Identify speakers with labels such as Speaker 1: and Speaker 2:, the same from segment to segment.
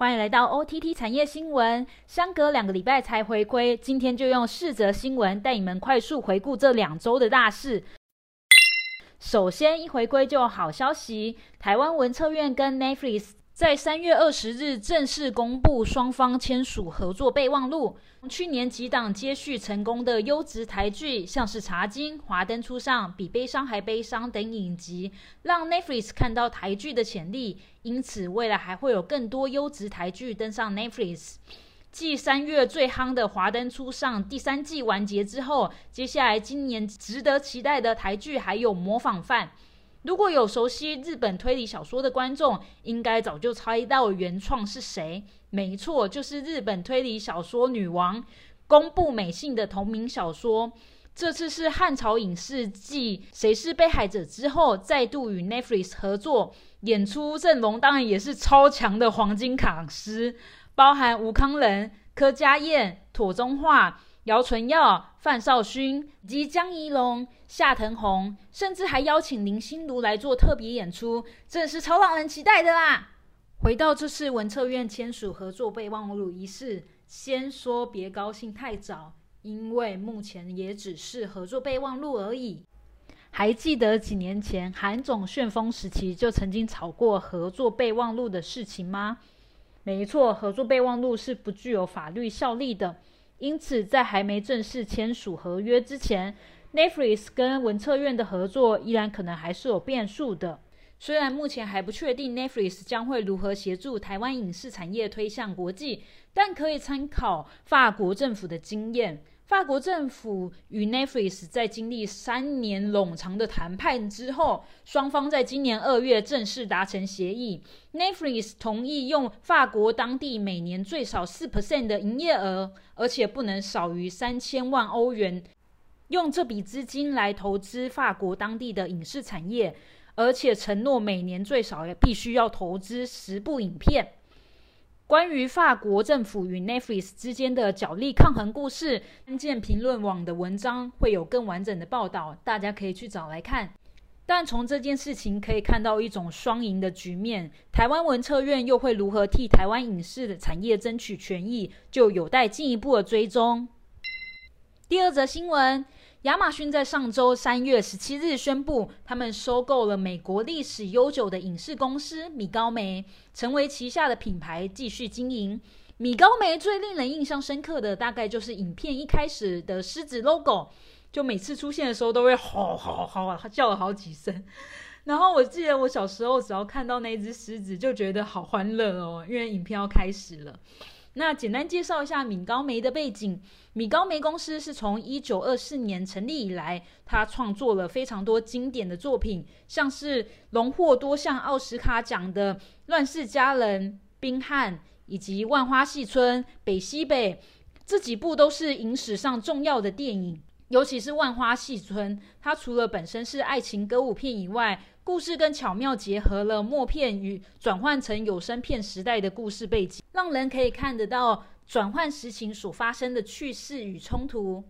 Speaker 1: 欢迎来到 OTT 产业新闻，相隔两个礼拜才回归，今天就用四则新闻带你们快速回顾这两周的大事。首先，一回归就有好消息，台湾文策院跟 Netflix。在三月二十日正式公布双方签署合作备忘录。去年几档接续成功的优质台剧，像是《茶金》《华灯初上》《比悲伤还悲伤》等影集，让 Netflix 看到台剧的潜力。因此，未来还会有更多优质台剧登上 Netflix。继三月最夯的《华灯初上》第三季完结之后，接下来今年值得期待的台剧还有《模仿犯》。如果有熟悉日本推理小说的观众，应该早就猜到原创是谁。没错，就是日本推理小说女王公布美信的同名小说。这次是汉朝影视继《谁是被害者》之后，再度与 Netflix 合作，演出阵容当然也是超强的黄金卡司，包含吴康仁、柯佳燕、妥中化。姚纯耀、范少勋及江宜龙、夏腾宏，甚至还邀请林心如来做特别演出，真是超让人期待的啦！回到这次文策院签署合作备忘录仪式，先说别高兴太早，因为目前也只是合作备忘录而已。还记得几年前韩总旋风时期就曾经炒过合作备忘录的事情吗？没错，合作备忘录是不具有法律效力的。因此，在还没正式签署合约之前，Nefris 跟文策院的合作依然可能还是有变数的。虽然目前还不确定 Nefris 将会如何协助台湾影视产业推向国际，但可以参考法国政府的经验。法国政府与 Netflix 在经历三年冗长的谈判之后，双方在今年二月正式达成协议。Netflix 同意用法国当地每年最少四 percent 的营业额，而且不能少于三千万欧元，用这笔资金来投资法国当地的影视产业，而且承诺每年最少也必须要投资十部影片。关于法国政府与 Netflix 之间的角力抗衡故事，关键评论网的文章会有更完整的报道，大家可以去找来看。但从这件事情可以看到一种双赢的局面，台湾文策院又会如何替台湾影视的产业争取权益，就有待进一步的追踪。第二则新闻。亚马逊在上周三月十七日宣布，他们收购了美国历史悠久的影视公司米高梅，成为旗下的品牌继续经营。米高梅最令人印象深刻的，大概就是影片一开始的狮子 logo，就每次出现的时候都会吼吼吼，叫了好几声。然后我记得我小时候只要看到那只狮子，就觉得好欢乐哦，因为影片要开始了。那简单介绍一下米高梅的背景。米高梅公司是从一九二四年成立以来，他创作了非常多经典的作品，像是荣获多项奥斯卡奖的《乱世佳人》《冰汉》以及《万花戏村》《北西北》这几部都是影史上重要的电影。尤其是《万花戏村》，它除了本身是爱情歌舞片以外，故事更巧妙结合了默片与转换成有声片时代的故事背景，让人可以看得到转换实情所发生的趣事与冲突。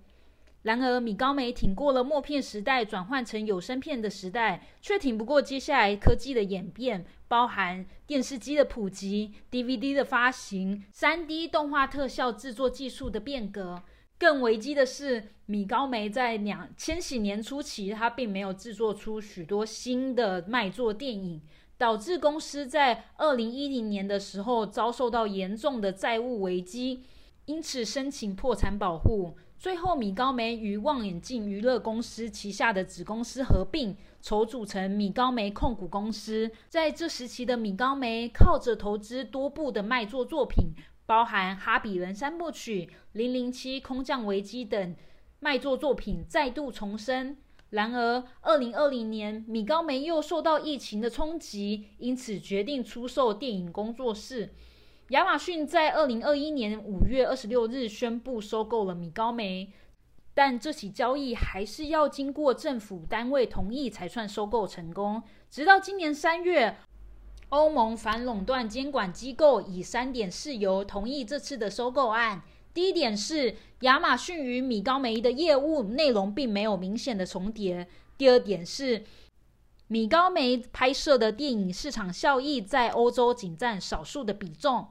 Speaker 1: 然而，米高梅挺过了默片时代转换成有声片的时代，却挺不过接下来科技的演变，包含电视机的普及、DVD 的发行、3D 动画特效制作技术的变革。更危机的是，米高梅在两千禧年初期，他并没有制作出许多新的卖座电影，导致公司在二零一零年的时候遭受到严重的债务危机，因此申请破产保护。最后，米高梅与望远镜娱乐公司旗下的子公司合并，筹组成米高梅控股公司。在这时期的米高梅，靠着投资多部的卖座作品。包含《哈比人》三部曲、《零零七空降危机》等卖座作品再度重生。然而，二零二零年，米高梅又受到疫情的冲击，因此决定出售电影工作室。亚马逊在二零二一年五月二十六日宣布收购了米高梅，但这起交易还是要经过政府单位同意才算收购成功。直到今年三月。欧盟反垄断监管机构以三点事由同意这次的收购案。第一点是亚马逊与米高梅的业务内容并没有明显的重叠。第二点是米高梅拍摄的电影市场效益在欧洲仅占少数的比重。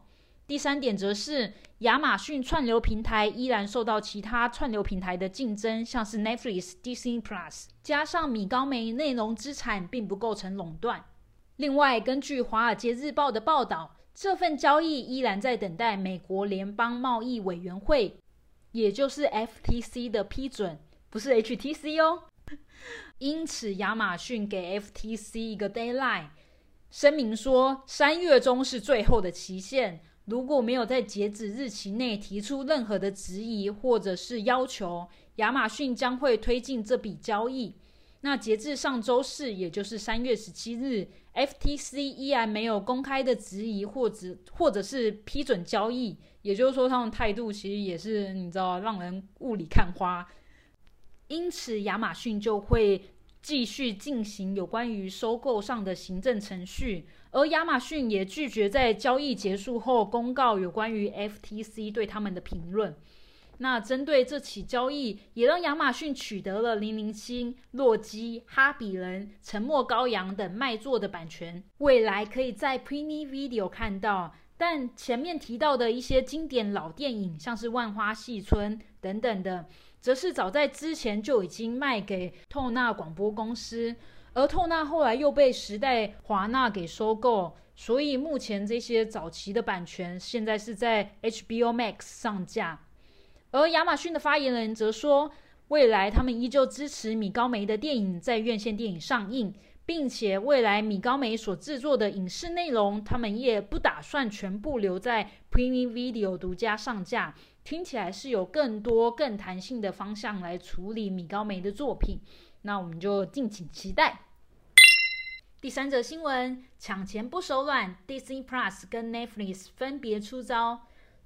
Speaker 1: 第三点则是亚马逊串流平台依然受到其他串流平台的竞争，像是 Netflix、Disney Plus，加上米高梅内容资产并不构成垄断。另外，根据《华尔街日报》的报道，这份交易依然在等待美国联邦贸易委员会，也就是 FTC 的批准，不是 HTC 哦。因此，亚马逊给 FTC 一个 deadline，声明说三月中是最后的期限。如果没有在截止日期内提出任何的质疑或者是要求，亚马逊将会推进这笔交易。那截至上周四，也就是三月十七日，FTC 依然没有公开的质疑或者或者是批准交易。也就是说，他们态度其实也是你知道让人雾里看花。因此，亚马逊就会继续进行有关于收购上的行政程序。而亚马逊也拒绝在交易结束后公告有关于 FTC 对他们的评论。那针对这起交易，也让亚马逊取得了《零零七》《洛基》《哈比人》《沉默羔羊》等卖座的版权，未来可以在 p r e m i Video 看到。但前面提到的一些经典老电影，像是《万花戏村》等等的，则是早在之前就已经卖给透纳广播公司。而透纳后来又被时代华纳给收购，所以目前这些早期的版权现在是在 HBO Max 上架。而亚马逊的发言人则说，未来他们依旧支持米高梅的电影在院线电影上映，并且未来米高梅所制作的影视内容，他们也不打算全部留在 Premium Video 独家上架。听起来是有更多更弹性的方向来处理米高梅的作品。那我们就敬请期待。第三则新闻：抢钱不手软，Disney Plus 跟 Netflix 分别出招。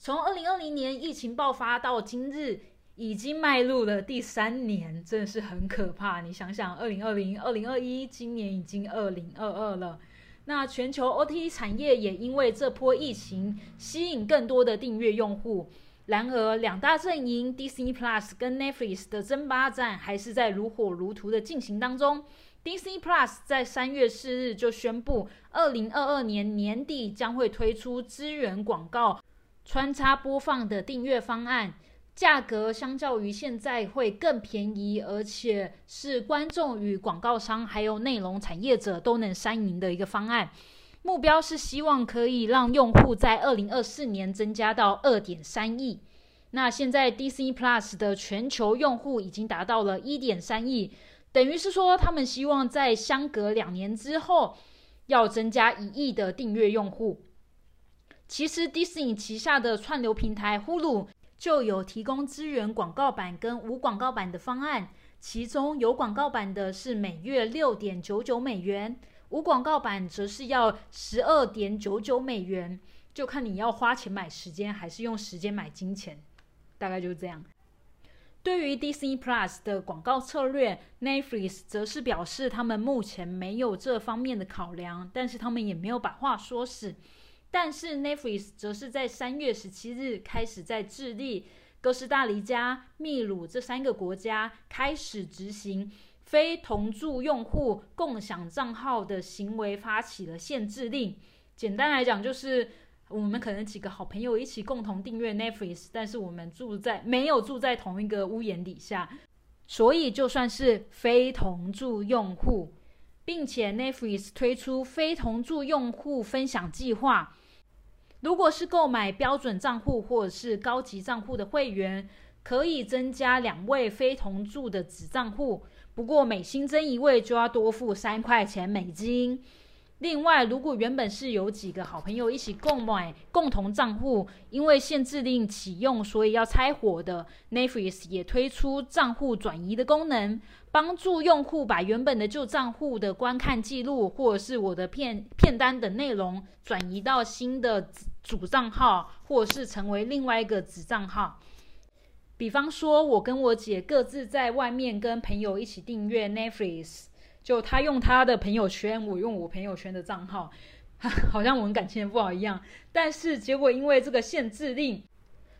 Speaker 1: 从二零二零年疫情爆发到今日，已经迈入了第三年，真的是很可怕。你想想，二零二零、二零二一，今年已经二零二二了。那全球 OT 产业也因为这波疫情，吸引更多的订阅用户。然而，两大阵营 Disney Plus 跟 Netflix 的争霸战还是在如火如荼的进行当中。Disney Plus 在三月四日就宣布，二零二二年年底将会推出支援广告穿插播放的订阅方案，价格相较于现在会更便宜，而且是观众与广告商还有内容产业者都能三赢的一个方案。目标是希望可以让用户在二零二四年增加到二点三亿。那现在 Disney Plus 的全球用户已经达到了一点三亿，等于是说他们希望在相隔两年之后要增加一亿的订阅用户。其实 Disney 旗下的串流平台 Hulu 就有提供资源广告版跟无广告版的方案，其中有广告版的是每月六点九九美元。无广告版则是要十二点九九美元，就看你要花钱买时间，还是用时间买金钱，大概就是这样。对于 Disney Plus 的广告策略，Netflix 则是表示他们目前没有这方面的考量，但是他们也没有把话说死。但是 Netflix 则是在三月十七日开始在智利、哥斯达黎加、秘鲁这三个国家开始执行。非同住用户共享账号的行为发起了限制令。简单来讲，就是我们可能几个好朋友一起共同订阅 Netflix，但是我们住在没有住在同一个屋檐底下，所以就算是非同住用户，并且 Netflix 推出非同住用户分享计划。如果是购买标准账户或者是高级账户的会员，可以增加两位非同住的子账户。不过每新增一位就要多付三块钱美金。另外，如果原本是有几个好朋友一起购买共同账户，因为限制令启用，所以要拆伙的，Netflix 也推出账户转移的功能，帮助用户把原本的旧账户的观看记录或者是我的片片单等内容转移到新的主账号，或者是成为另外一个子账号。比方说，我跟我姐各自在外面跟朋友一起订阅 Netflix，就他用他的朋友圈，我用我朋友圈的账号，好像我们感情也不好一样。但是结果因为这个限制令，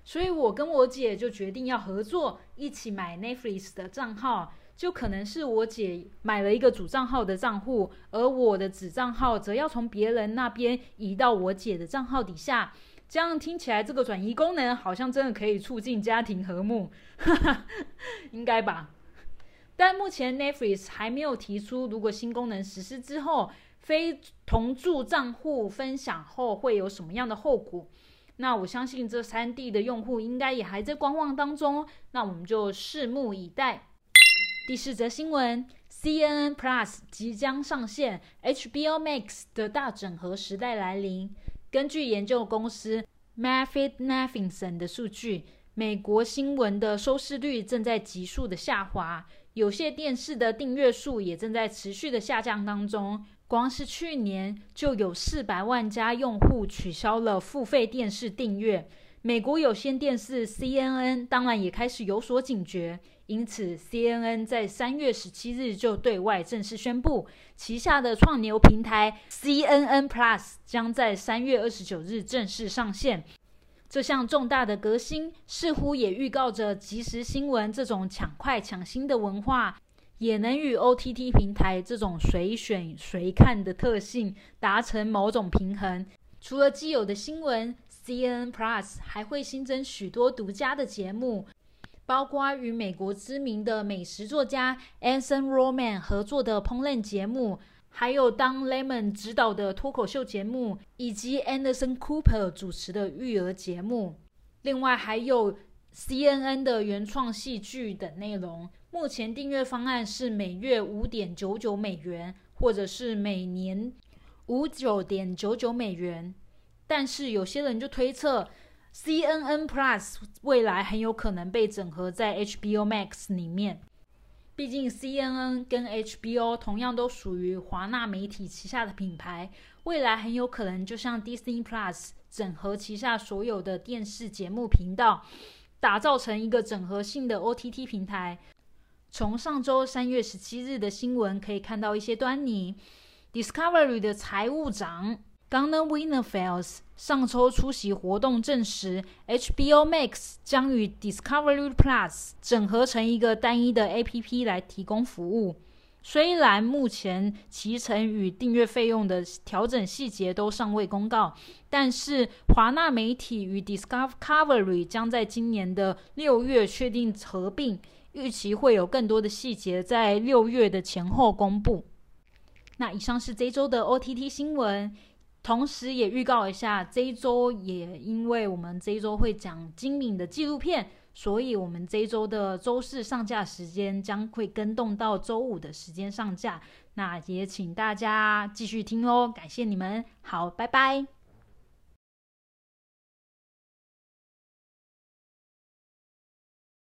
Speaker 1: 所以我跟我姐就决定要合作，一起买 Netflix 的账号。就可能是我姐买了一个主账号的账户，而我的子账号则要从别人那边移到我姐的账号底下。这样听起来，这个转移功能好像真的可以促进家庭和睦，应该吧？但目前 Netflix 还没有提出，如果新功能实施之后，非同住账户分享后会有什么样的后果？那我相信这三地的用户应该也还在观望当中，那我们就拭目以待。第四则新闻：CNN Plus 即将上线，HBO Max 的大整合时代来临。根据研究公司 m a f f i t n a f i n s o n 的数据，美国新闻的收视率正在急速的下滑，有些电视的订阅数也正在持续的下降当中。光是去年就有四百万家用户取消了付费电视订阅。美国有线电视 CNN 当然也开始有所警觉。因此，CNN 在三月十七日就对外正式宣布，旗下的创牛平台 CNN Plus 将在三月二十九日正式上线。这项重大的革新似乎也预告着即时新闻这种抢快抢新的文化，也能与 OTT 平台这种随选随看的特性达成某种平衡。除了既有的新闻，CNN Plus 还会新增许多独家的节目。包括与美国知名的美食作家 Anson Roman 合作的烹饪节目，还有当 Lemon 指导的脱口秀节目，以及 Anderson Cooper 主持的育儿节目。另外还有 CNN 的原创戏剧等内容。目前订阅方案是每月五点九九美元，或者是每年五九点九九美元。但是有些人就推测。CNN Plus 未来很有可能被整合在 HBO Max 里面，毕竟 CNN 跟 HBO 同样都属于华纳媒体旗下的品牌，未来很有可能就像 Disney Plus 整合旗下所有的电视节目频道，打造成一个整合性的 OTT 平台。从上周三月十七日的新闻可以看到一些端倪，Discovery 的财务长。Gunner Winnerfeld 上周出席活动证实，HBO Max 将与 Discovery Plus 整合成一个单一的 APP 来提供服务。虽然目前其成与订阅费用的调整细节都尚未公告，但是华纳媒体与 Discovery 将在今年的六月确定合并，预期会有更多的细节在六月的前后公布。那以上是这周的 OTT 新闻。同时也预告一下，这一周也因为我们这一周会讲精敏的纪录片，所以我们这一周的周四上架时间将会跟动到周五的时间上架。那也请大家继续听哦，感谢你们，好，拜拜。